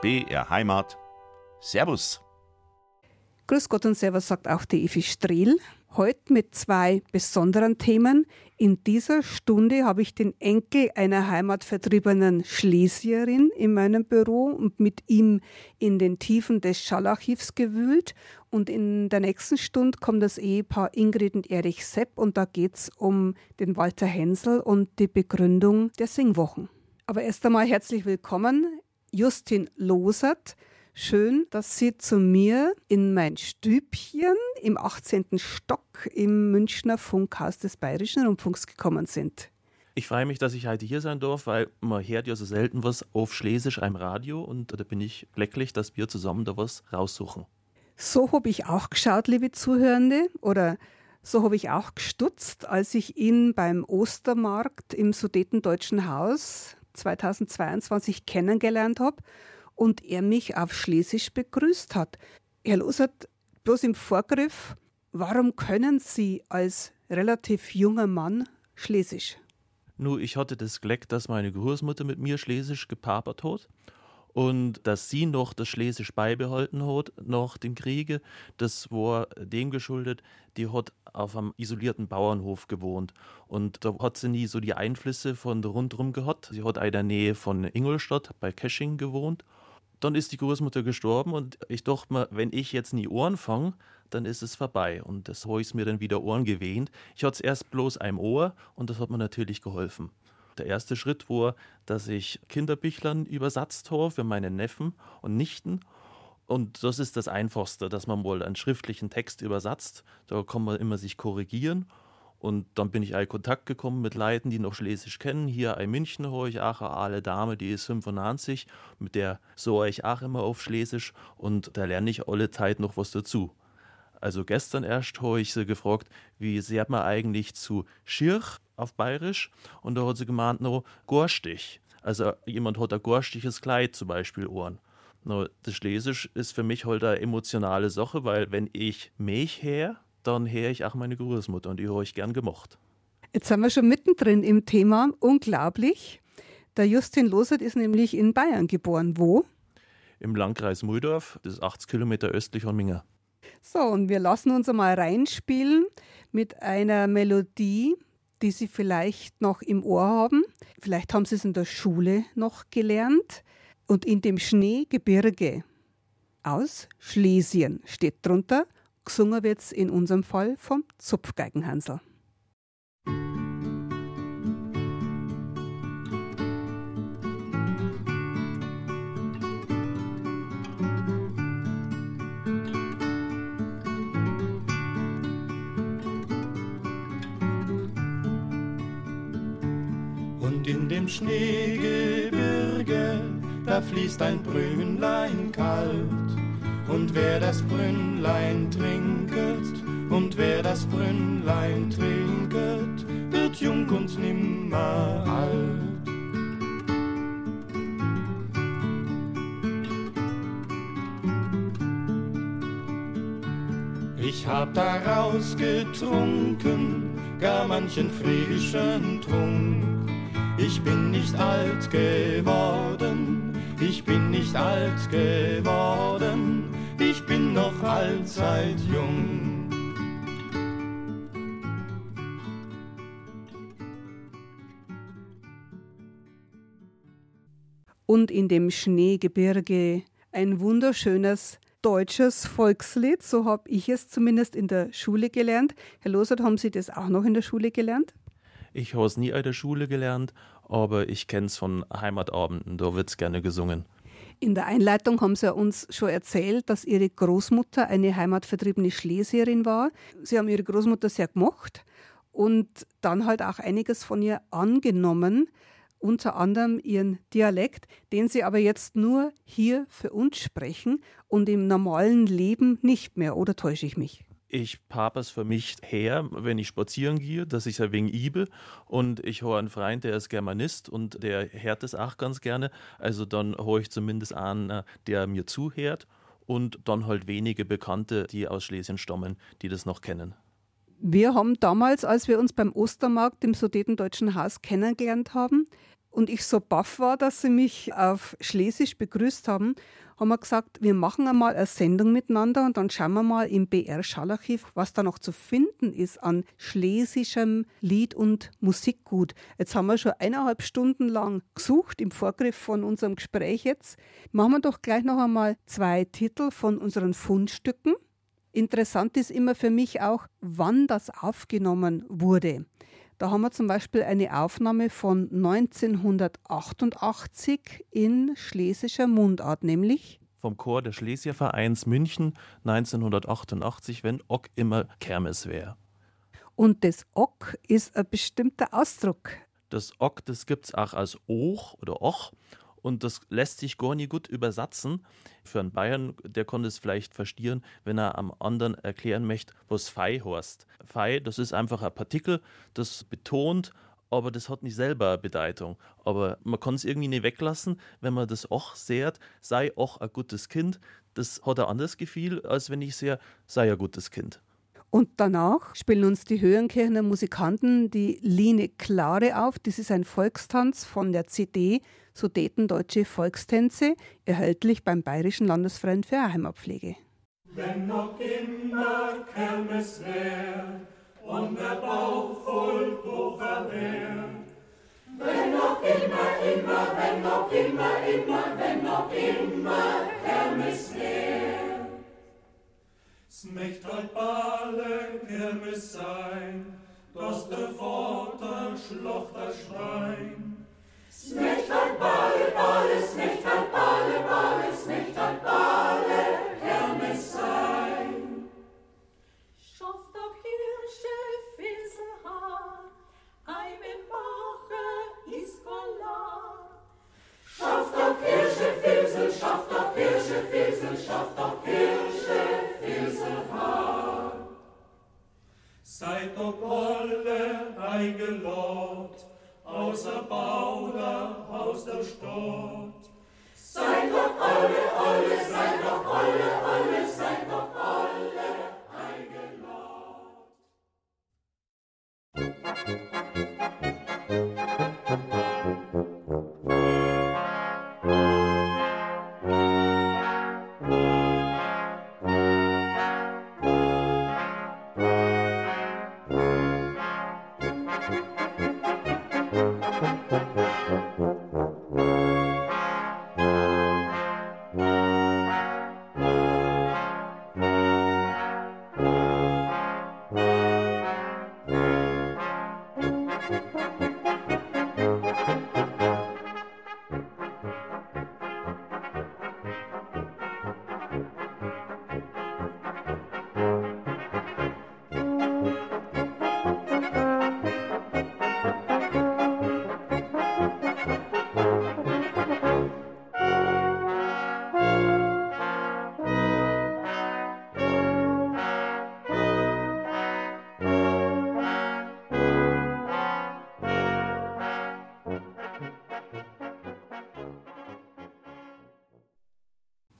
BR Heimat. Servus. Grüß Gott und Servus sagt auch die Evi Strehl. Heute mit zwei besonderen Themen. In dieser Stunde habe ich den Enkel einer heimatvertriebenen Schlesierin in meinem Büro und mit ihm in den Tiefen des Schallarchivs gewühlt. Und in der nächsten Stunde kommt das Ehepaar Ingrid und Erich Sepp und da geht es um den Walter Hensel und die Begründung der Singwochen. Aber erst einmal herzlich willkommen, Justin Losert. Schön, dass Sie zu mir in mein Stübchen im 18. Stock im Münchner Funkhaus des Bayerischen Rundfunks gekommen sind. Ich freue mich, dass ich heute hier sein darf, weil man hört ja so selten was auf Schlesisch einem Radio und da bin ich glücklich, dass wir zusammen da was raussuchen. So habe ich auch geschaut, liebe Zuhörende, oder so habe ich auch gestutzt, als ich ihn beim Ostermarkt im Sudetendeutschen Haus 2022 kennengelernt habe und er mich auf Schlesisch begrüßt hat. Herr Losert, bloß im Vorgriff, warum können Sie als relativ junger Mann Schlesisch? Nur ich hatte das Glück, dass meine Großmutter mit mir Schlesisch gepapert hat und dass sie noch das Schlesisch beibehalten hat nach dem Kriege, das war dem geschuldet, die hat auf einem isolierten Bauernhof gewohnt und da hat sie nie so die Einflüsse von rundherum gehabt. Sie hat in der Nähe von Ingolstadt bei Kesching gewohnt dann ist die Großmutter gestorben und ich dachte mir, wenn ich jetzt nie Ohren fange, dann ist es vorbei. Und das habe ich mir dann wieder Ohren gewähnt. Ich hatte es erst bloß ein Ohr und das hat mir natürlich geholfen. Der erste Schritt war, dass ich Kinderbüchlern übersetzt habe für meine Neffen und Nichten. Und das ist das Einfachste, dass man wohl einen schriftlichen Text übersetzt. Da kann man immer sich korrigieren. Und dann bin ich in Kontakt gekommen mit Leuten, die noch Schlesisch kennen. Hier in München habe ich auch eine alte Dame, die ist 95, mit der so ich auch immer auf Schlesisch und da lerne ich alle Zeit noch was dazu. Also gestern erst habe ich sie gefragt, wie sagt man eigentlich zu Schirch auf Bayerisch? Und da hat sie gemeint, no, gorstig. Also jemand hat ein gorstiges Kleid zum Beispiel Ohren. No, das Schlesisch ist für mich halt eine emotionale Sache, weil wenn ich mich her, dann höre ich auch meine Großmutter und die habe ich gern gemocht. Jetzt sind wir schon mittendrin im Thema. Unglaublich. Der Justin Losert ist nämlich in Bayern geboren. Wo? Im Landkreis Muldorf, das ist 80 Kilometer östlich von Minga. So, und wir lassen uns einmal reinspielen mit einer Melodie, die Sie vielleicht noch im Ohr haben. Vielleicht haben Sie es in der Schule noch gelernt. Und in dem Schneegebirge aus Schlesien steht drunter Gesungen wird es in unserem Fall vom Zupfgeigenhansel. Schneegebirge, da fließt ein Brünnlein kalt und wer das Brünnlein trinket, und wer das Brünnlein trinket, wird jung und nimmer alt. Ich hab daraus getrunken, gar manchen frischen Trunk. Ich bin nicht alt geworden, ich bin nicht alt geworden, ich bin noch allzeit jung. Und in dem Schneegebirge ein wunderschönes deutsches Volkslied, so habe ich es zumindest in der Schule gelernt. Herr Losert, haben Sie das auch noch in der Schule gelernt? Ich habe es nie in der Schule gelernt, aber ich kenne es von Heimatabenden, da wird es gerne gesungen. In der Einleitung haben Sie uns schon erzählt, dass Ihre Großmutter eine heimatvertriebene Schlesierin war. Sie haben Ihre Großmutter sehr gemocht und dann halt auch einiges von ihr angenommen, unter anderem ihren Dialekt, den Sie aber jetzt nur hier für uns sprechen und im normalen Leben nicht mehr, oder täusche ich mich? Ich pape es für mich her, wenn ich spazieren gehe, dass ich ein wenig ibe und ich habe einen Freund, der ist Germanist und der hört es auch ganz gerne, also dann habe ich zumindest einen, äh, der mir zuhört und dann halt wenige Bekannte, die aus Schlesien stammen, die das noch kennen. Wir haben damals, als wir uns beim Ostermarkt im Sudetendeutschen Haus kennengelernt haben, und ich so baff war, dass sie mich auf Schlesisch begrüßt haben, haben wir gesagt, wir machen einmal eine Sendung miteinander und dann schauen wir mal im BR Schallarchiv, was da noch zu finden ist an schlesischem Lied- und Musikgut. Jetzt haben wir schon eineinhalb Stunden lang gesucht im Vorgriff von unserem Gespräch jetzt. Machen wir doch gleich noch einmal zwei Titel von unseren Fundstücken. Interessant ist immer für mich auch, wann das aufgenommen wurde. Da haben wir zum Beispiel eine Aufnahme von 1988 in schlesischer Mundart, nämlich vom Chor des Schlesiervereins München 1988, wenn Ock immer Kermes wäre. Und das Ock ist ein bestimmter Ausdruck. Das Ock, das gibt es auch als Och oder Och und das lässt sich gar nicht gut übersetzen. Für einen Bayern, der konnte es vielleicht verstehen, wenn er am anderen erklären möchte, was Fei heißt. Fei, das ist einfach ein Partikel, das betont, aber das hat nicht selber eine Bedeutung. Aber man kann es irgendwie nicht weglassen, wenn man das auch sehrt, sei auch ein gutes Kind. Das hat ein anderes Gefühl, als wenn ich sehe, sei ein gutes Kind. Und danach spielen uns die Höhenkirchener Musikanten die Line Klare auf. Das ist ein Volkstanz von der CD Sudetendeutsche Volkstänze, erhältlich beim Bayerischen Landesverein für Heimatpflege. Wenn noch immer Kermes wär und der Bauch voll Bucher wär, wenn noch immer, immer, wenn noch immer, immer, wenn noch immer Kermes wär. Es möcht halt alle Kermes sein, dass der Vater Schlochter schreien. Smecht halt Bale, Bale, smecht halt Bale, Bale, smecht halt Bale, Hermes sein. Schafft auch Hirsche, Filsenhaar, Eime Mache, Iskolar. Schafft auch Hirsche, Filsel, schafft auch Hirsche, Filsel, schafft auch Hirsche, Filsenhaar. Seid doch alle eingeladen, außer Bauder, aus der Stadt. Seid doch alle, alle, seid doch alle, alle, seid doch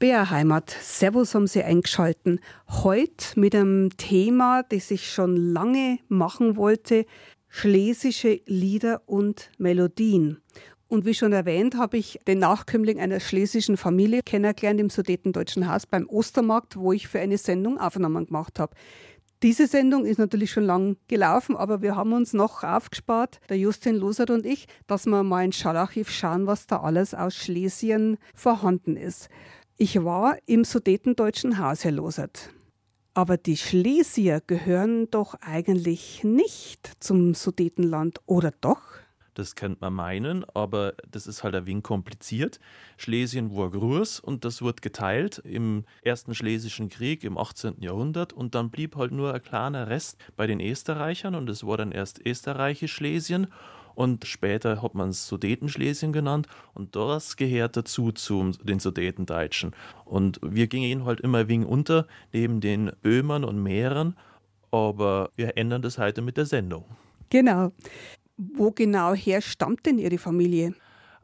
Bärheimat. Servus haben Sie eingeschalten. Heute mit einem Thema, das ich schon lange machen wollte: Schlesische Lieder und Melodien. Und wie schon erwähnt, habe ich den Nachkömmling einer schlesischen Familie kennengelernt im Sudetendeutschen Haus beim Ostermarkt, wo ich für eine Sendung Aufnahmen gemacht habe. Diese Sendung ist natürlich schon lang gelaufen, aber wir haben uns noch aufgespart, der Justin Losert und ich, dass wir mal ins Schallarchiv schauen, was da alles aus Schlesien vorhanden ist. Ich war im Sudetendeutschen Haus, Herr Losert. Aber die Schlesier gehören doch eigentlich nicht zum Sudetenland, oder doch? Das könnte man meinen, aber das ist halt ein wenig kompliziert. Schlesien war groß und das wurde geteilt im Ersten Schlesischen Krieg im 18. Jahrhundert und dann blieb halt nur ein kleiner Rest bei den Österreichern und es war dann erst Österreichisch Schlesien und später hat man es Sudetenschlesien genannt und das gehört dazu zu den Sudetendeutschen. Und wir gingen halt immer wegen unter, neben den Böhmern und Mährern, aber wir ändern das heute mit der Sendung. Genau. Wo genau her stammt denn Ihre Familie?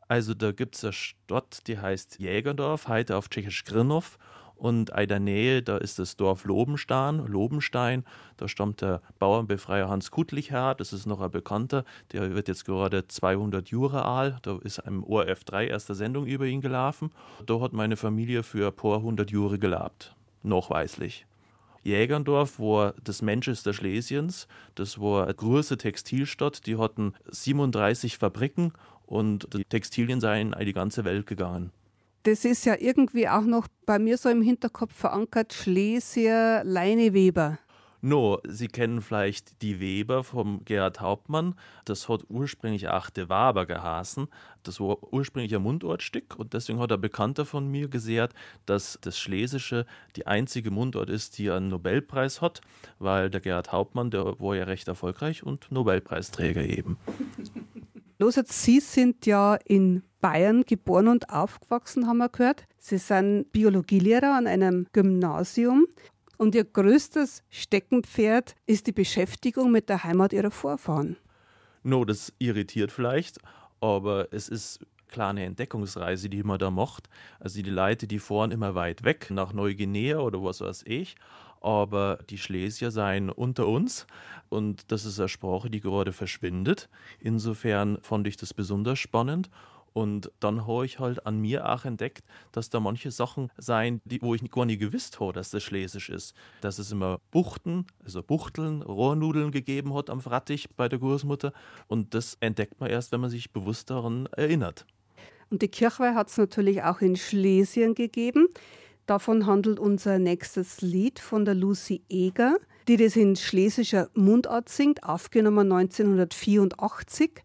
Also da gibt es eine Stadt, die heißt Jägerdorf, heute auf Tschechisch Grinov. Und in der Nähe, da ist das Dorf Lobenstein, Lobenstein. Da stammt der Bauernbefreier Hans Kutlich her. Das ist noch ein Bekannter. Der wird jetzt gerade 200 Jahre alt. Da ist einem ORF 3 erste Sendung über ihn gelaufen. Da hat meine Familie für ein paar hundert Jahre gelebt. Nachweislich. Jägerndorf war das Manchester Schlesiens. Das war eine große Textilstadt. Die hatten 37 Fabriken und die Textilien seien in die ganze Welt gegangen. Das ist ja irgendwie auch noch bei mir so im Hinterkopf verankert, Schlesier Leineweber. No, Sie kennen vielleicht die Weber vom Gerhard Hauptmann. Das hat ursprünglich auch de Waber geheißen. Das war ursprünglich ein Mundortstück und deswegen hat ein Bekannter von mir gesehrt, dass das Schlesische die einzige Mundort ist, die einen Nobelpreis hat, weil der Gerhard Hauptmann, der war ja recht erfolgreich und Nobelpreisträger eben. Los jetzt, Sie sind ja in Bayern geboren und aufgewachsen, haben wir gehört. Sie sind Biologielehrer an einem Gymnasium und Ihr größtes Steckenpferd ist die Beschäftigung mit der Heimat Ihrer Vorfahren. No, das irritiert vielleicht, aber es ist klar eine Entdeckungsreise, die man da macht. Also die Leute, die fahren immer weit weg, nach Neuguinea oder was weiß ich. Aber die Schlesier seien unter uns und das ist eine Sprache, die gerade verschwindet. Insofern fand ich das besonders spannend und dann habe ich halt an mir auch entdeckt, dass da manche Sachen seien, die, wo ich gar nicht gewusst habe, dass das Schlesisch ist. Dass es immer Buchten, also Buchteln, Rohrnudeln gegeben hat am Frattich bei der Großmutter. Und das entdeckt man erst, wenn man sich bewusst daran erinnert. Und die Kirchweih hat es natürlich auch in Schlesien gegeben. Davon handelt unser nächstes Lied von der Lucy Eger, die das in schlesischer Mundart singt, aufgenommen 1984.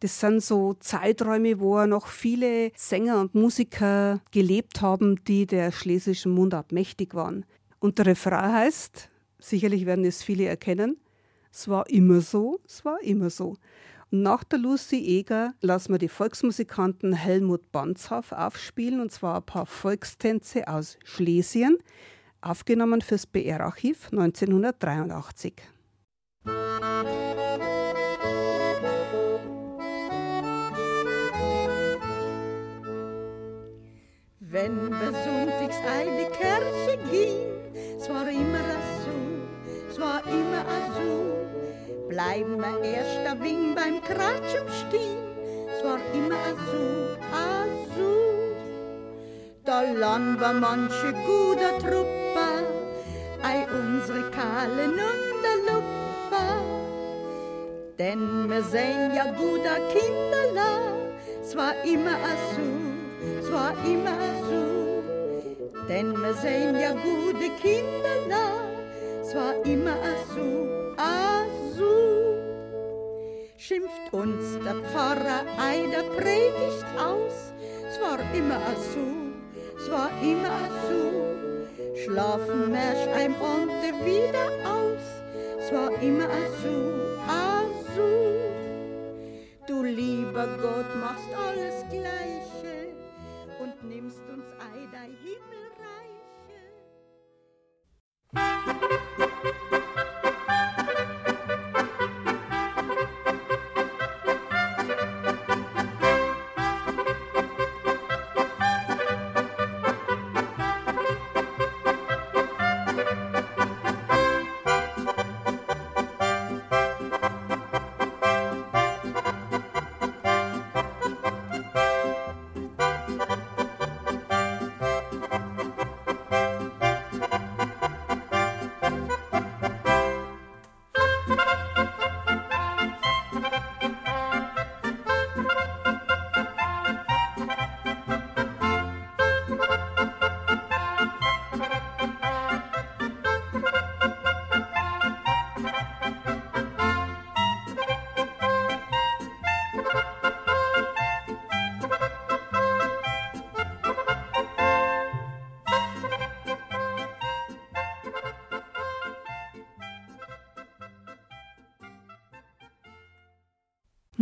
Das sind so Zeiträume, wo noch viele Sänger und Musiker gelebt haben, die der schlesischen Mundart mächtig waren. Und der Refrain heißt, sicherlich werden es viele erkennen, es war immer so, es war immer so. Nach der Lucy Eger lassen wir die Volksmusikanten Helmut Banzhoff aufspielen, und zwar ein paar Volkstänze aus Schlesien, aufgenommen fürs BR-Archiv 1983. Wenn wir sonntags eine Kirche gehen, es war immer so, es war immer so. Bleiben wir erst ein beim Kratschen stehen, es war immer so, so. Da lernen wir manche gute Truppe, ei unsere Kahlen und. Denn wir sehen ja guter Kinderla, es war immer so es war immer so. Denn wir sehen ja gute Kinder da, es war immer so, so. Schimpft uns der Pfarrer einer Predigt aus, es war immer so, es war immer so. Schlafen mersch ein Ponte wieder aus, es war immer so, ah so. Du lieber Gott machst alles Gleiche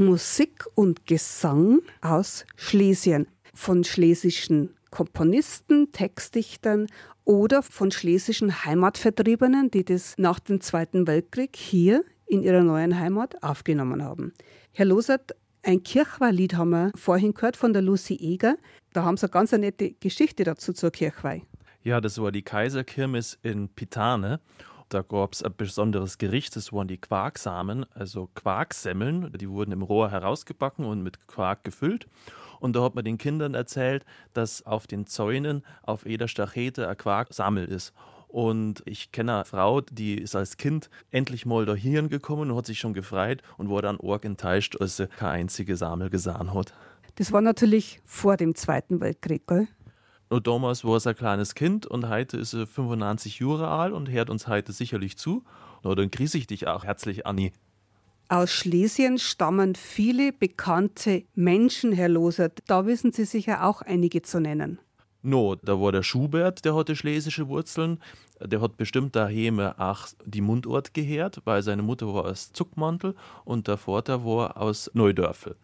Musik und Gesang aus Schlesien von schlesischen Komponisten, Textdichtern oder von schlesischen Heimatvertriebenen, die das nach dem Zweiten Weltkrieg hier in ihrer neuen Heimat aufgenommen haben. Herr Losert, ein Kirchweihlied haben wir vorhin gehört von der Lucy Eger. Da haben sie eine ganz nette Geschichte dazu zur Kirchweih. Ja, das war die Kaiserkirmes in Pitane. Da gab es ein besonderes Gericht, das waren die Quarksamen, also Quarksemmeln. Die wurden im Rohr herausgebacken und mit Quark gefüllt. Und da hat man den Kindern erzählt, dass auf den Zäunen auf jeder Stachete ein Quarksammel ist. Und ich kenne eine Frau, die ist als Kind endlich mal da hierhin gekommen und hat sich schon gefreut und war dann arg enttäuscht, als sie keine einzige Samel gesehen hat. Das war natürlich vor dem Zweiten Weltkrieg, gell? Damals war sie ein kleines Kind und heute ist sie 95 Jahre alt und hört uns heute sicherlich zu. Na, dann grüße ich dich auch herzlich, Anni. Aus Schlesien stammen viele bekannte Menschen, Herr Losert. Da wissen Sie sicher auch einige zu nennen. No, da war der Schubert, der hatte schlesische Wurzeln. Der hat bestimmt daheim auch die Mundort gehört, weil seine Mutter war aus Zuckmantel und der Vater war aus Neudörfel.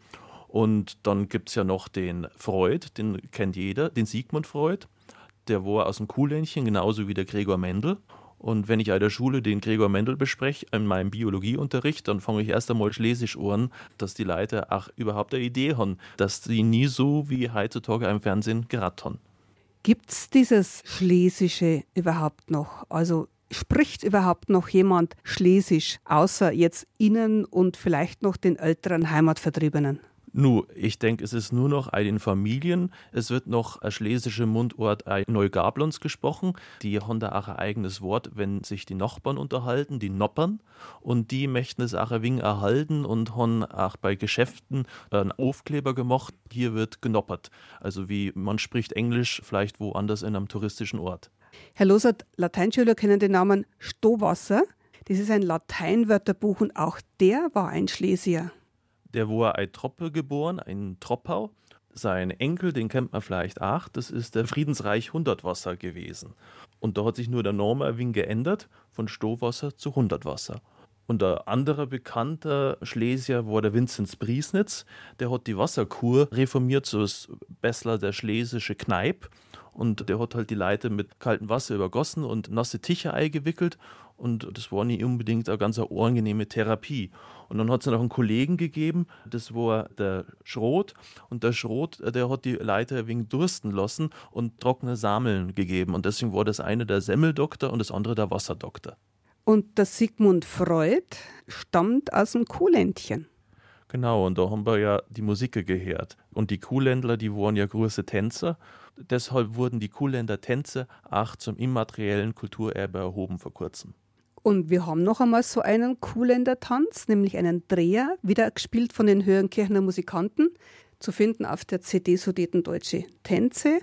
Und dann gibt es ja noch den Freud, den kennt jeder, den Sigmund Freud. Der war aus dem Kuhländchen, genauso wie der Gregor Mendel. Und wenn ich an der Schule den Gregor Mendel bespreche, in meinem Biologieunterricht, dann fange ich erst einmal Schlesisch an, dass die Leute auch überhaupt eine Idee haben, dass die nie so wie heutzutage im Fernsehen geraten. Gibt es dieses Schlesische überhaupt noch? Also spricht überhaupt noch jemand Schlesisch, außer jetzt Ihnen und vielleicht noch den älteren Heimatvertriebenen? Nu, ich denke, es ist nur noch ein den Familien. Es wird noch ein schlesischer Mundort ein Neugablons gesprochen. Die haben da auch ein eigenes Wort, wenn sich die Nachbarn unterhalten, die Noppern. Und die möchten es auch ein wenig erhalten und haben auch bei Geschäften einen Aufkleber gemacht. Hier wird genoppert. Also wie man spricht Englisch vielleicht woanders in einem touristischen Ort. Herr Losert, Lateinschüler kennen den Namen Stowasser. Das ist ein Lateinwörterbuch und auch der war ein Schlesier der war ein Troppe geboren, ein Troppau. Sein Enkel, den kennt man vielleicht auch, das ist der Friedensreich Hundertwasser gewesen. Und da hat sich nur der Name ein wenig geändert, von Stohwasser zu Hundertwasser. Und der andere bekannte Schlesier war der Vinzenz Briesnitz. Der hat die Wasserkur reformiert, so das Bessler der schlesische Kneip. Und der hat halt die Leute mit kaltem Wasser übergossen und nasse Tücher eingewickelt. Und das war nicht unbedingt eine ganz angenehme Therapie. Und dann hat es noch einen Kollegen gegeben, das war der Schrot. Und der Schrot, der hat die Leute wenig dursten lassen und trockene Sameln gegeben. Und deswegen war das eine der Semmeldoktor und das andere der Wasserdoktor. Und der Sigmund Freud stammt aus dem Kuhländchen. Genau, und da haben wir ja die Musik gehört. Und die Kuhländler, die waren ja große Tänzer. Deshalb wurden die Kuhländer Tänze auch zum immateriellen Kulturerbe erhoben vor kurzem. Und wir haben noch einmal so einen Kuhländer Tanz, nämlich einen Dreher, wieder gespielt von den Höhenkirchener Musikanten, zu finden auf der CD Sudeten Deutsche Tänze.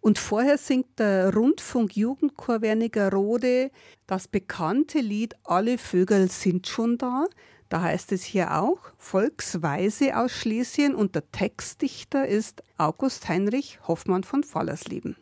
Und vorher singt der Rundfunk Jugendchor Wernigerode das bekannte Lied Alle Vögel sind schon da. Da heißt es hier auch Volksweise aus Schlesien und der Textdichter ist August Heinrich Hoffmann von Fallersleben.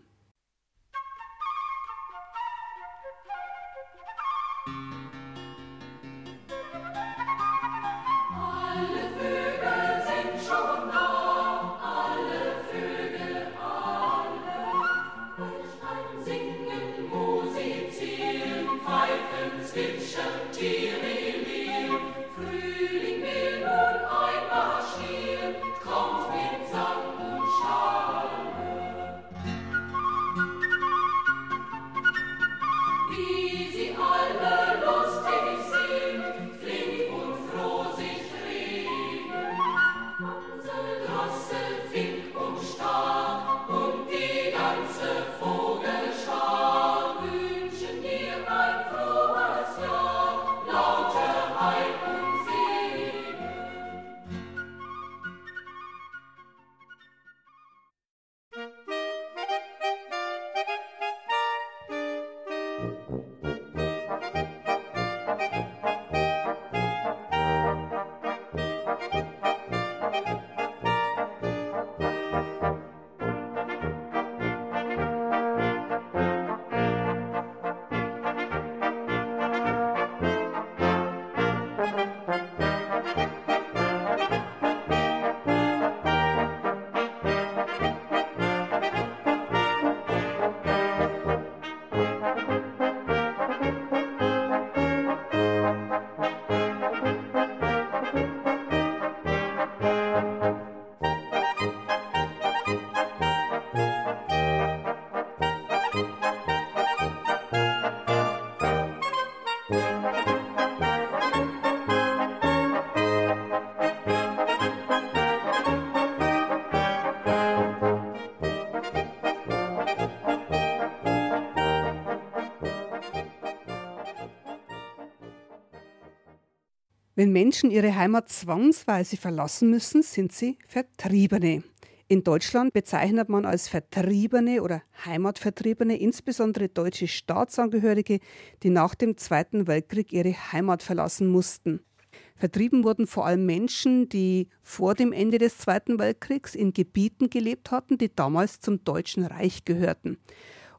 Wenn Menschen ihre Heimat zwangsweise verlassen müssen, sind sie Vertriebene. In Deutschland bezeichnet man als Vertriebene oder Heimatvertriebene insbesondere deutsche Staatsangehörige, die nach dem Zweiten Weltkrieg ihre Heimat verlassen mussten. Vertrieben wurden vor allem Menschen, die vor dem Ende des Zweiten Weltkriegs in Gebieten gelebt hatten, die damals zum Deutschen Reich gehörten.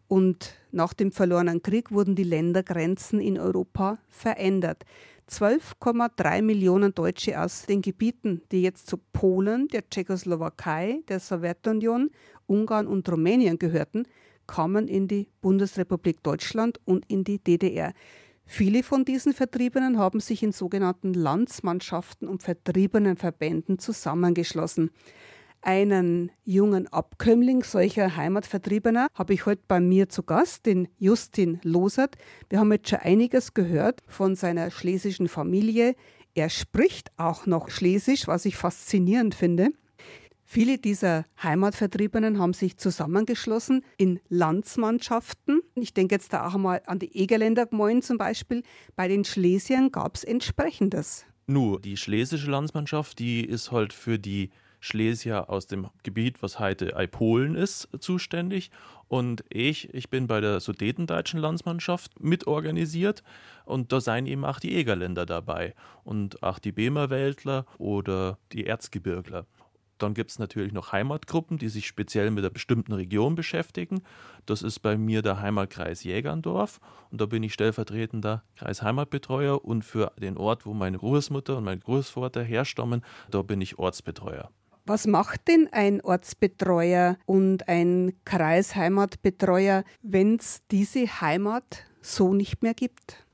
Und nach dem verlorenen Krieg wurden die Ländergrenzen in Europa verändert. 12,3 Millionen Deutsche aus den Gebieten, die jetzt zu Polen, der Tschechoslowakei, der Sowjetunion, Ungarn und Rumänien gehörten, kamen in die Bundesrepublik Deutschland und in die DDR. Viele von diesen Vertriebenen haben sich in sogenannten Landsmannschaften und Vertriebenenverbänden zusammengeschlossen. Einen jungen Abkömmling solcher Heimatvertriebener habe ich heute bei mir zu Gast, den Justin Losert. Wir haben jetzt schon einiges gehört von seiner schlesischen Familie. Er spricht auch noch Schlesisch, was ich faszinierend finde. Viele dieser Heimatvertriebenen haben sich zusammengeschlossen in Landsmannschaften. Ich denke jetzt da auch mal an die Egerländer Gmein zum Beispiel. Bei den Schlesiern gab es entsprechendes. Nur die schlesische Landsmannschaft, die ist halt für die Schlesier aus dem Gebiet, was heute Eipolen ist, zuständig. Und ich, ich bin bei der sudetendeutschen Landsmannschaft mitorganisiert und da seien eben auch die Egerländer dabei und auch die Bemerwäldler oder die Erzgebirgler. Dann gibt es natürlich noch Heimatgruppen, die sich speziell mit einer bestimmten Region beschäftigen. Das ist bei mir der Heimatkreis Jägerndorf und da bin ich stellvertretender Kreisheimatbetreuer und für den Ort, wo meine Großmutter und mein Großvater herstammen, da bin ich Ortsbetreuer. Was macht denn ein Ortsbetreuer und ein Kreisheimatbetreuer, wenn es diese Heimat so nicht mehr gibt?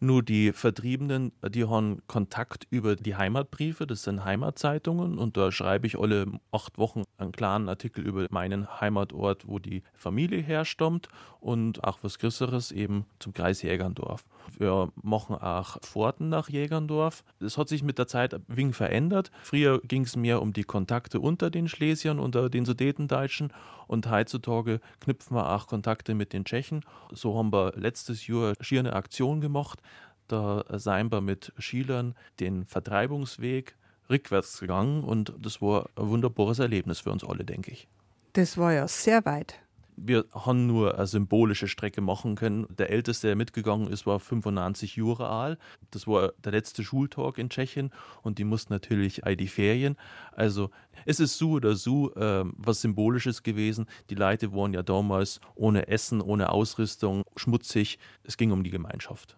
Nur die Vertriebenen, die haben Kontakt über die Heimatbriefe, das sind Heimatzeitungen und da schreibe ich alle acht Wochen einen klaren Artikel über meinen Heimatort, wo die Familie herstammt und auch was Größeres eben zum Kreis Jägerndorf. Wir machen auch Fahrten nach Jägerndorf. Das hat sich mit der Zeit ein wenig verändert. Früher ging es mehr um die Kontakte unter den Schlesiern, unter den Sudetendeutschen und heutzutage knüpfen wir auch Kontakte mit den Tschechen. So haben wir letztes Jahr schier eine Aktion gemacht. Da seien wir mit Schülern den Vertreibungsweg rückwärts gegangen und das war ein wunderbares Erlebnis für uns alle, denke ich. Das war ja sehr weit wir haben nur eine symbolische Strecke machen können. Der älteste, der mitgegangen ist, war 95 Jahre alt. Das war der letzte Schultag in Tschechien und die mussten natürlich all die Ferien. Also es ist so oder so äh, was Symbolisches gewesen. Die Leute waren ja damals ohne Essen, ohne Ausrüstung, schmutzig. Es ging um die Gemeinschaft.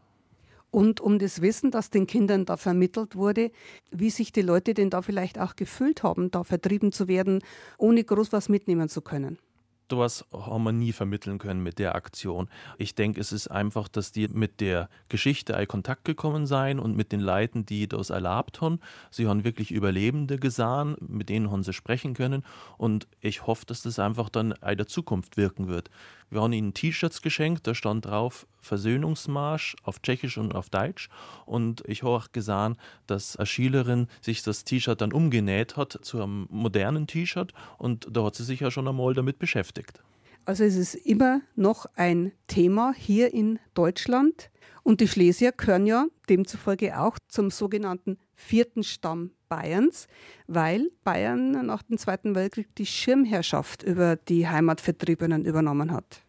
Und um das Wissen, das den Kindern da vermittelt wurde, wie sich die Leute denn da vielleicht auch gefühlt haben, da vertrieben zu werden, ohne groß was mitnehmen zu können sowas haben wir nie vermitteln können mit der Aktion. Ich denke, es ist einfach, dass die mit der Geschichte in Kontakt gekommen seien und mit den Leuten, die das erlaubt haben. Sie haben wirklich Überlebende gesehen, mit denen haben sie sprechen können. Und ich hoffe, dass das einfach dann in der Zukunft wirken wird. Wir haben ihnen T-Shirts geschenkt, da stand drauf Versöhnungsmarsch auf Tschechisch und auf Deutsch. Und ich habe auch gesehen, dass eine Schülerin sich das T-Shirt dann umgenäht hat zu einem modernen T-Shirt und da hat sie sich ja schon einmal damit beschäftigt. Also es ist immer noch ein Thema hier in Deutschland. Und die Schlesier gehören ja demzufolge auch zum sogenannten vierten Stamm Bayerns, weil Bayern nach dem Zweiten Weltkrieg die Schirmherrschaft über die Heimatvertriebenen übernommen hat.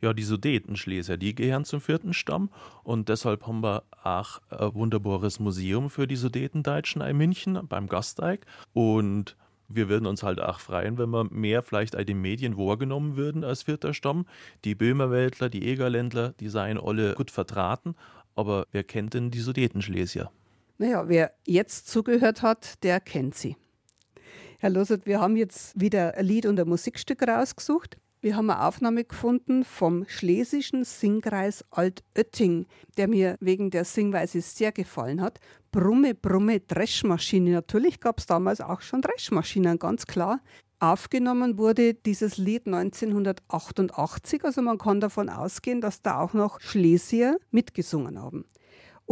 Ja, die Sudetenschleser, die gehören zum vierten Stamm und deshalb haben wir auch ein wunderbares Museum für die Sudetendeutschen in München beim Gasteig und wir würden uns halt auch freuen, wenn wir mehr vielleicht in den Medien wahrgenommen würden als vierter Stamm. Die Böhmerwäldler, die Egerländler, die seien alle gut vertraten, aber wer kennt denn die Sudetenschlesier? Naja, wer jetzt zugehört hat, der kennt sie. Herr Losert, wir haben jetzt wieder ein Lied und ein Musikstück rausgesucht. Wir haben eine Aufnahme gefunden vom schlesischen Singkreis Altötting, der mir wegen der Singweise sehr gefallen hat. Brumme, Brumme, Dreschmaschine. Natürlich gab es damals auch schon Dreschmaschinen, ganz klar. Aufgenommen wurde dieses Lied 1988, also man kann davon ausgehen, dass da auch noch Schlesier mitgesungen haben.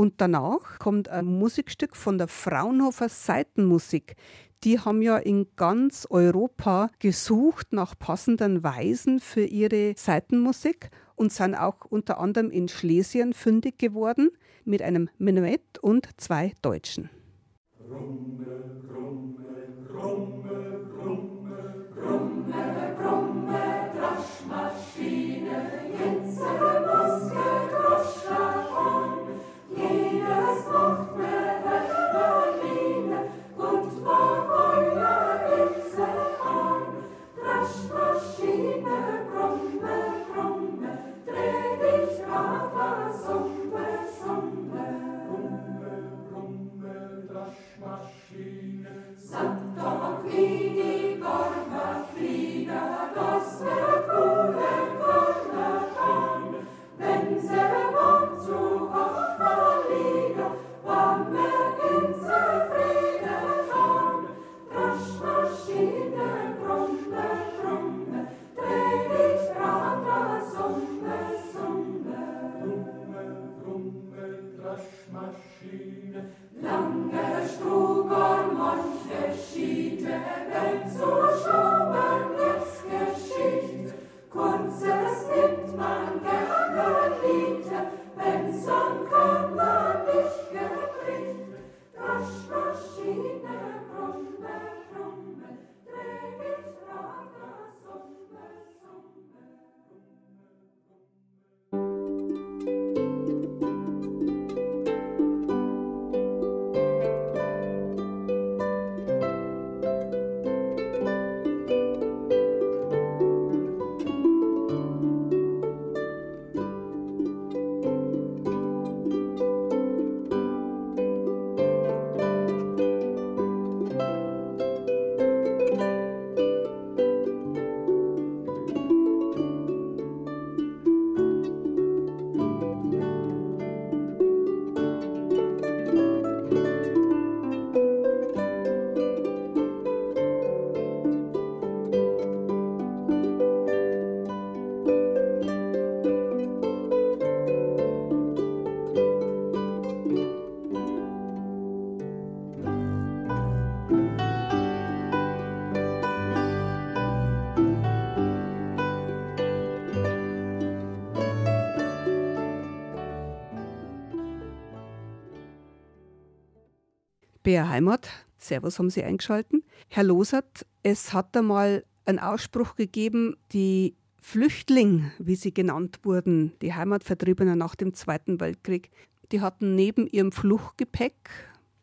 Und danach kommt ein Musikstück von der Fraunhofer Seitenmusik. Die haben ja in ganz Europa gesucht nach passenden Weisen für ihre Seitenmusik und sind auch unter anderem in Schlesien fündig geworden. mit einem Menuett und zwei Deutschen. Brumme, Brumme, Brumme, BR Heimat, Servus haben Sie eingeschalten. Herr Losert, es hat einmal einen Ausspruch gegeben, die Flüchtling, wie sie genannt wurden, die Heimatvertriebenen nach dem Zweiten Weltkrieg, die hatten neben ihrem Fluchtgepäck,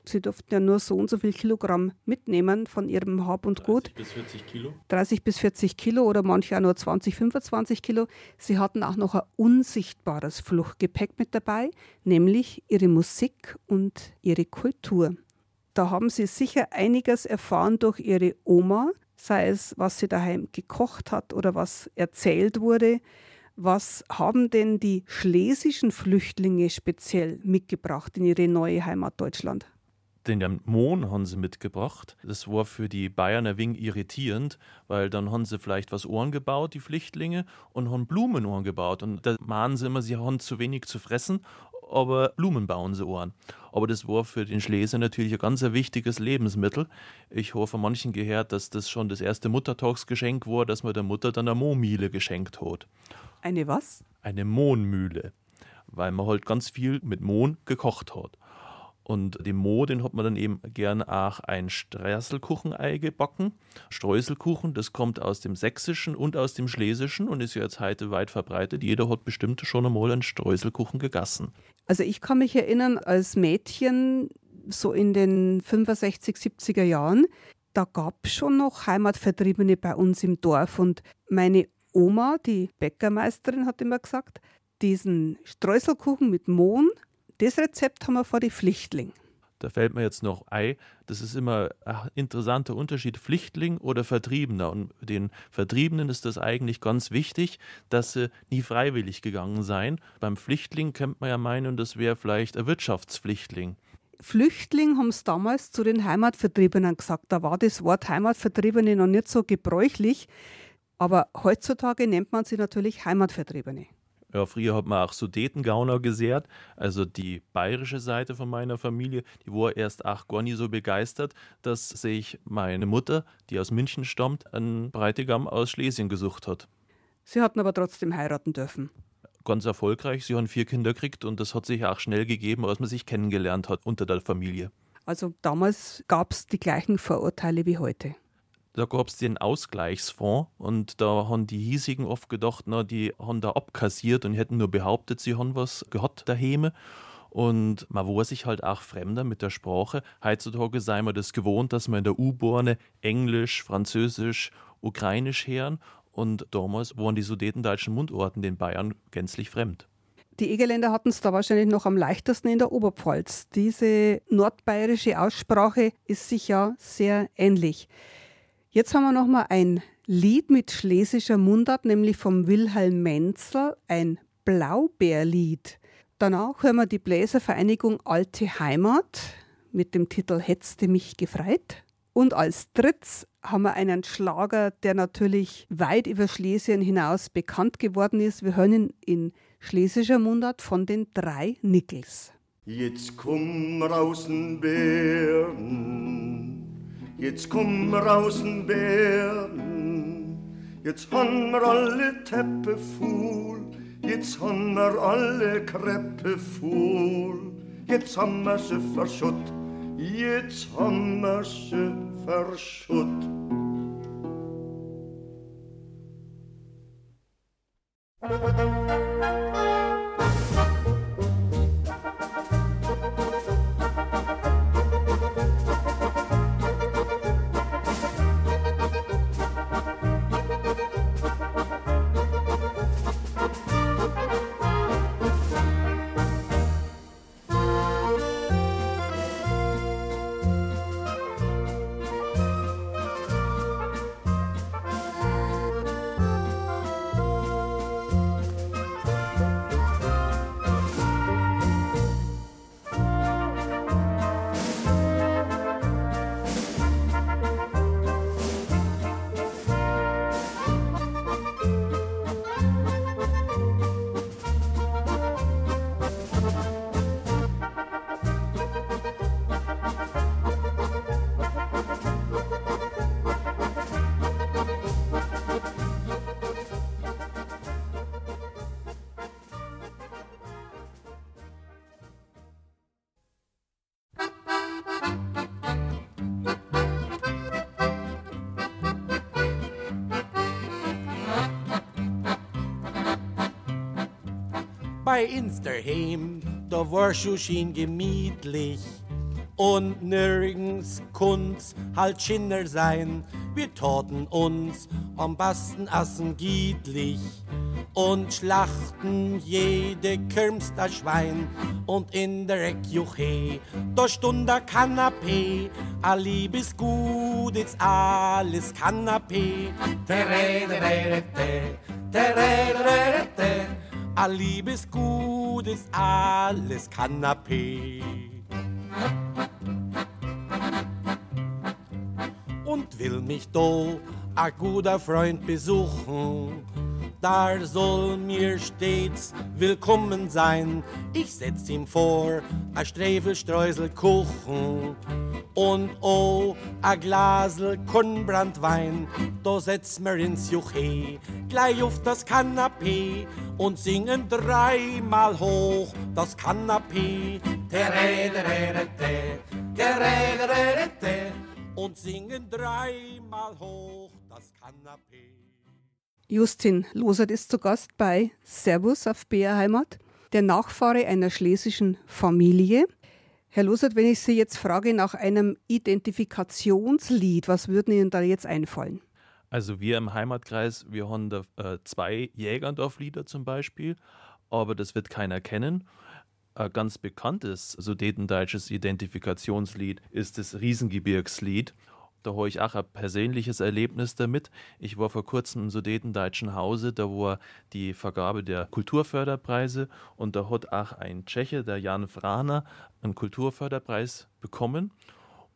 sie durften ja nur so und so viel Kilogramm mitnehmen von ihrem Hab und Gut, 30 bis 40 Kilo. 30 bis 40 Kilo oder manche auch nur 20, 25 Kilo. Sie hatten auch noch ein unsichtbares Fluchtgepäck mit dabei, nämlich ihre Musik und ihre Kultur. Da haben sie sicher einiges erfahren durch ihre Oma, sei es, was sie daheim gekocht hat oder was erzählt wurde. Was haben denn die schlesischen Flüchtlinge speziell mitgebracht in ihre neue Heimat Deutschland? Den Mohn haben sie mitgebracht. Das war für die Bayern ein wenig irritierend, weil dann haben sie vielleicht was Ohren gebaut, die Flüchtlinge, und haben Blumenohren gebaut. Und da mahnen sie immer, sie haben zu wenig zu fressen, aber Blumen bauen sie Ohren. Aber das war für den Schleser natürlich ein ganz wichtiges Lebensmittel. Ich habe von manchen gehört, dass das schon das erste Muttertagsgeschenk war, dass man der Mutter dann eine Mohnmühle geschenkt hat. Eine was? Eine Mohnmühle, weil man halt ganz viel mit Mohn gekocht hat. Und den Mo, den hat man dann eben gern auch ein Streuselkuchenei gebacken. Streuselkuchen, das kommt aus dem Sächsischen und aus dem Schlesischen und ist ja jetzt heute weit verbreitet. Jeder hat bestimmt schon einmal einen Streuselkuchen gegessen. Also ich kann mich erinnern, als Mädchen, so in den 65, 70er Jahren, da gab es schon noch Heimatvertriebene bei uns im Dorf. Und meine Oma, die Bäckermeisterin, hat immer gesagt, diesen Streuselkuchen mit Mohn, das Rezept haben wir vor die Flüchtling. Da fällt mir jetzt noch ein, das ist immer ein interessanter Unterschied, Flüchtling oder Vertriebener. Und den Vertriebenen ist das eigentlich ganz wichtig, dass sie nie freiwillig gegangen seien. Beim Flüchtling könnte man ja meinen, das wäre vielleicht ein Wirtschaftsflüchtling. Flüchtling haben es damals zu den Heimatvertriebenen gesagt. Da war das Wort Heimatvertriebene noch nicht so gebräuchlich. Aber heutzutage nennt man sie natürlich Heimatvertriebene. Ja, früher hat man auch Sudetengauner gesehrt. Also die bayerische Seite von meiner Familie, die war erst auch gar nie so begeistert, dass sich meine Mutter, die aus München stammt, einen Breitigam aus Schlesien gesucht hat. Sie hatten aber trotzdem heiraten dürfen. ganz erfolgreich. Sie haben vier Kinder gekriegt und das hat sich auch schnell gegeben, als man sich kennengelernt hat unter der Familie. Also damals gab es die gleichen Vorurteile wie heute. Da gab es den Ausgleichsfonds und da haben die hiesigen oft gedacht, na, die haben da abkassiert und hätten nur behauptet, sie haben was gehabt daheim. Und man war sich halt auch fremder mit der Sprache. Heutzutage sei man das gewohnt, dass man in der U-Bahn Englisch, Französisch, Ukrainisch hören. Und damals waren die sudetendeutschen Mundorten den Bayern gänzlich fremd. Die Egerländer hatten es da wahrscheinlich noch am leichtesten in der Oberpfalz. Diese nordbayerische Aussprache ist sich ja sehr ähnlich. Jetzt haben wir noch mal ein Lied mit schlesischer Mundart, nämlich vom Wilhelm Menzel, ein Blaubeerlied. Danach hören wir die Bläservereinigung Alte Heimat mit dem Titel Hetzte mich gefreit. Und als drittes haben wir einen Schlager, der natürlich weit über Schlesien hinaus bekannt geworden ist. Wir hören ihn in schlesischer Mundart von den drei Nickels. Jetzt komm raus Bären, jetzt komm raus den Bären, jetzt han wir alle Teppe voll, jetzt han wir alle Kreppe voll, jetzt han wir sie verschutt, jetzt han wir sie verschutt. Bei daheim, da war schön gemütlich. Und nirgends kun's halt Schinner sein, wir taten uns am besten essen giedlich und schlachten jede Kirmster Schwein und in der Eckjuche, da stund der Kanapee, a liebes Gut ist alles Kanapee. Terererete, terererete, a liebes Gut ist alles Kanapee. Und will mich do a guter Freund besuchen, da soll mir stets willkommen sein. Ich setz ihm vor a Strefelstreusel Kuchen und oh a Glasel Kornbrandwein. Da setz mir ins Juche gleich auf das Kanapee und singen dreimal hoch das Kanapee. Terererete, terererete und singen dreimal hoch das Kanapee. Justin Losert ist zu Gast bei Servus auf BR Heimat, der Nachfahre einer schlesischen Familie. Herr Losert, wenn ich Sie jetzt frage nach einem Identifikationslied, was würden Ihnen da jetzt einfallen? Also wir im Heimatkreis, wir haben da äh, zwei Jägerndorflieder zum Beispiel, aber das wird keiner kennen. Ein ganz bekanntes sudetendeutsches Identifikationslied ist das Riesengebirgslied. Da habe ich auch ein persönliches Erlebnis damit. Ich war vor kurzem im Sudetendeutschen Hause, da war die Vergabe der Kulturförderpreise und da hat auch ein Tscheche, der Jan Frahner, einen Kulturförderpreis bekommen.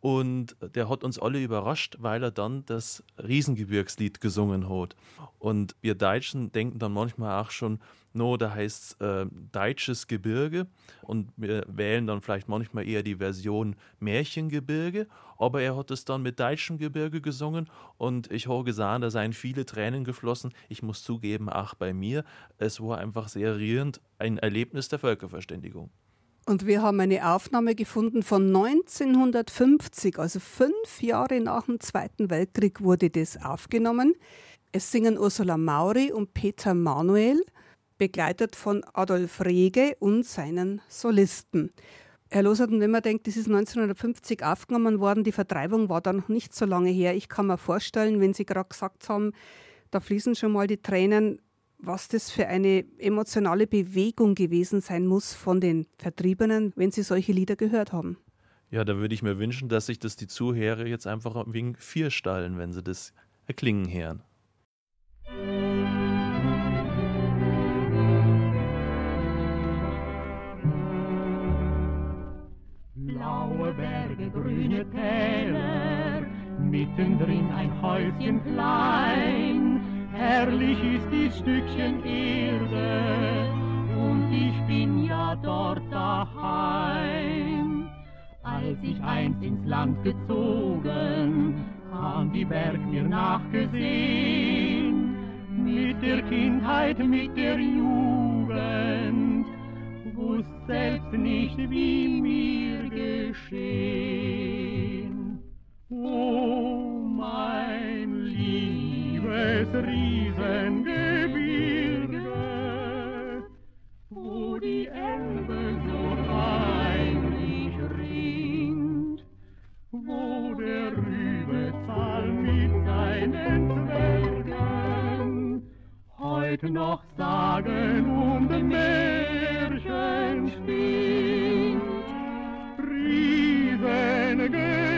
Und der hat uns alle überrascht, weil er dann das Riesengebirgslied gesungen hat. Und wir Deutschen denken dann manchmal auch schon, no, da heißt es äh, Deutsches Gebirge. Und wir wählen dann vielleicht manchmal eher die Version Märchengebirge. Aber er hat es dann mit Deutschem Gebirge gesungen. Und ich habe gesehen, da seien viele Tränen geflossen. Ich muss zugeben, auch bei mir. Es war einfach sehr rührend, ein Erlebnis der Völkerverständigung. Und wir haben eine Aufnahme gefunden von 1950, also fünf Jahre nach dem Zweiten Weltkrieg wurde das aufgenommen. Es singen Ursula Mauri und Peter Manuel, begleitet von Adolf Rege und seinen Solisten. Herr Loserden, wenn man denkt, das ist 1950 aufgenommen worden, die Vertreibung war dann noch nicht so lange her. Ich kann mir vorstellen, wenn Sie gerade gesagt haben, da fließen schon mal die Tränen, was das für eine emotionale Bewegung gewesen sein muss von den Vertriebenen, wenn sie solche Lieder gehört haben. Ja, da würde ich mir wünschen, dass sich das die Zuhörer jetzt einfach wegen vier stallen, wenn sie das erklingen hören. Grüne Täler, mittendrin ein Häuschen klein, herrlich ist dies Stückchen Erde und ich bin ja dort daheim. Als ich einst ins Land gezogen, haben die Berg mir nachgesehen, mit der Kindheit, mit der Jugend, wusst selbst nicht, wie mir geschehen. Oh, mein liebes Riesengebirge, wo die Elbe so heimlich ringt, wo der Rübezahl mit seinen Zwergen heute noch Sagen und Märchen spinnt. Riesengebirge,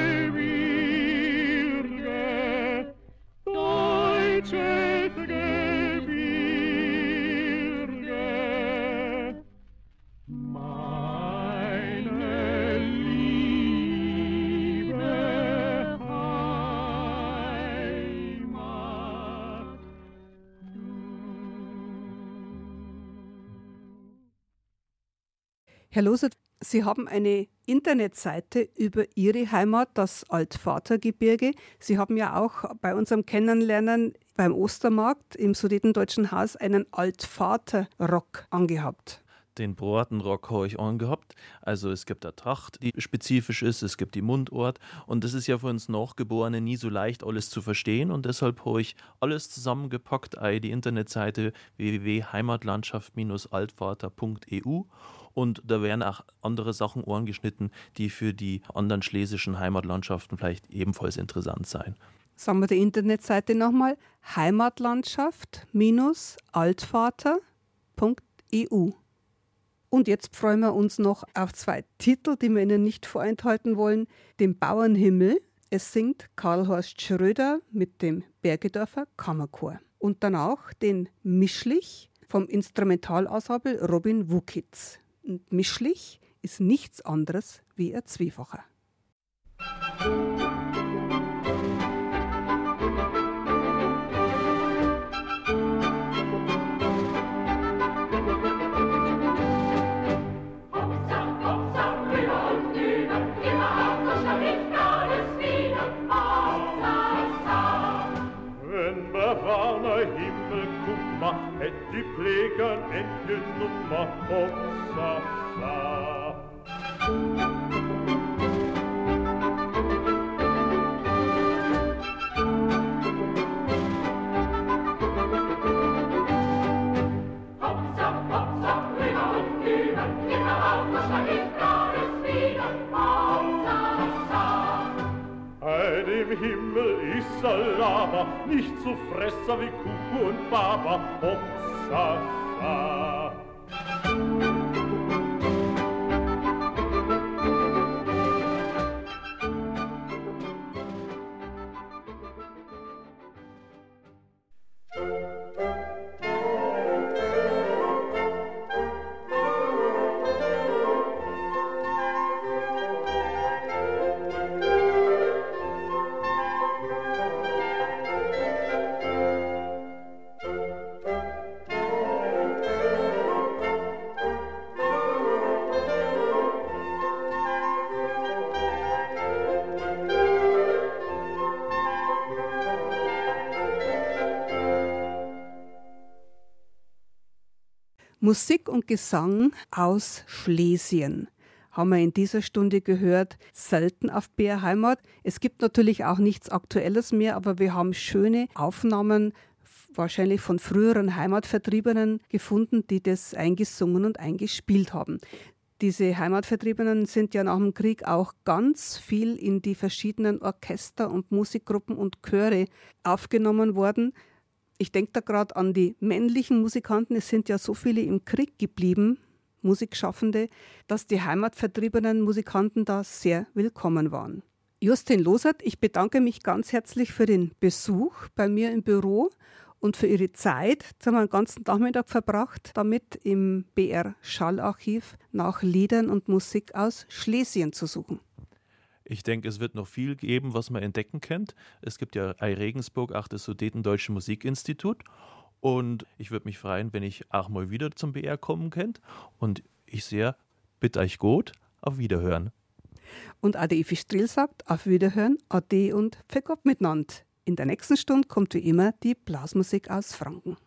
Herr Losert, Sie haben eine Internetseite über Ihre Heimat, das Altvatergebirge. Sie haben ja auch bei unserem Kennenlernen beim Ostermarkt im Sudetendeutschen Haus einen Altvaterrock angehabt. Den Bratenrock habe ich angehabt. Also es gibt eine Tracht, die spezifisch ist, es gibt die Mundort und das ist ja für uns Nachgeborene nie so leicht, alles zu verstehen und deshalb habe ich alles zusammengepackt, die Internetseite www.heimatlandschaft-altvater.eu und da werden auch andere Sachen angeschnitten, die für die anderen schlesischen Heimatlandschaften vielleicht ebenfalls interessant sein. Sagen wir die Internetseite nochmal: heimatlandschaft-altvater.eu. Und jetzt freuen wir uns noch auf zwei Titel, die wir Ihnen nicht vorenthalten wollen. Den Bauernhimmel. Es singt Karl-Horst Schröder mit dem Bergedorfer Kammerchor. Und dann auch den Mischlich vom Instrumentalensemble Robin Wukitz. Und Mischlich ist nichts anderes wie ein Zwiefacher. Die Pflegern Enkelnummer Hopsa, sa. Ein im Himmel ist Lava, nicht zu Fresser wie Kuckuck und Baba, Hopsa, va Musik und Gesang aus Schlesien haben wir in dieser Stunde gehört, selten auf BR Heimat. Es gibt natürlich auch nichts Aktuelles mehr, aber wir haben schöne Aufnahmen wahrscheinlich von früheren Heimatvertriebenen gefunden, die das eingesungen und eingespielt haben. Diese Heimatvertriebenen sind ja nach dem Krieg auch ganz viel in die verschiedenen Orchester und Musikgruppen und Chöre aufgenommen worden. Ich denke da gerade an die männlichen Musikanten. Es sind ja so viele im Krieg geblieben, Musikschaffende, dass die heimatvertriebenen Musikanten da sehr willkommen waren. Justin Losert, ich bedanke mich ganz herzlich für den Besuch bei mir im Büro und für Ihre Zeit. Jetzt haben wir einen ganzen Nachmittag verbracht, damit im BR Schallarchiv nach Liedern und Musik aus Schlesien zu suchen. Ich denke, es wird noch viel geben, was man entdecken kennt. Es gibt ja bei Regensburg auch das Sudetendeutsche Musikinstitut und ich würde mich freuen, wenn ich auch mal wieder zum BR kommen könnt. Und ich sehe, bitte euch gut, auf Wiederhören. Und Ade Ifi Strill sagt, auf Wiederhören, Ade und Gott miteinander. In der nächsten Stunde kommt wie immer die Blasmusik aus Franken.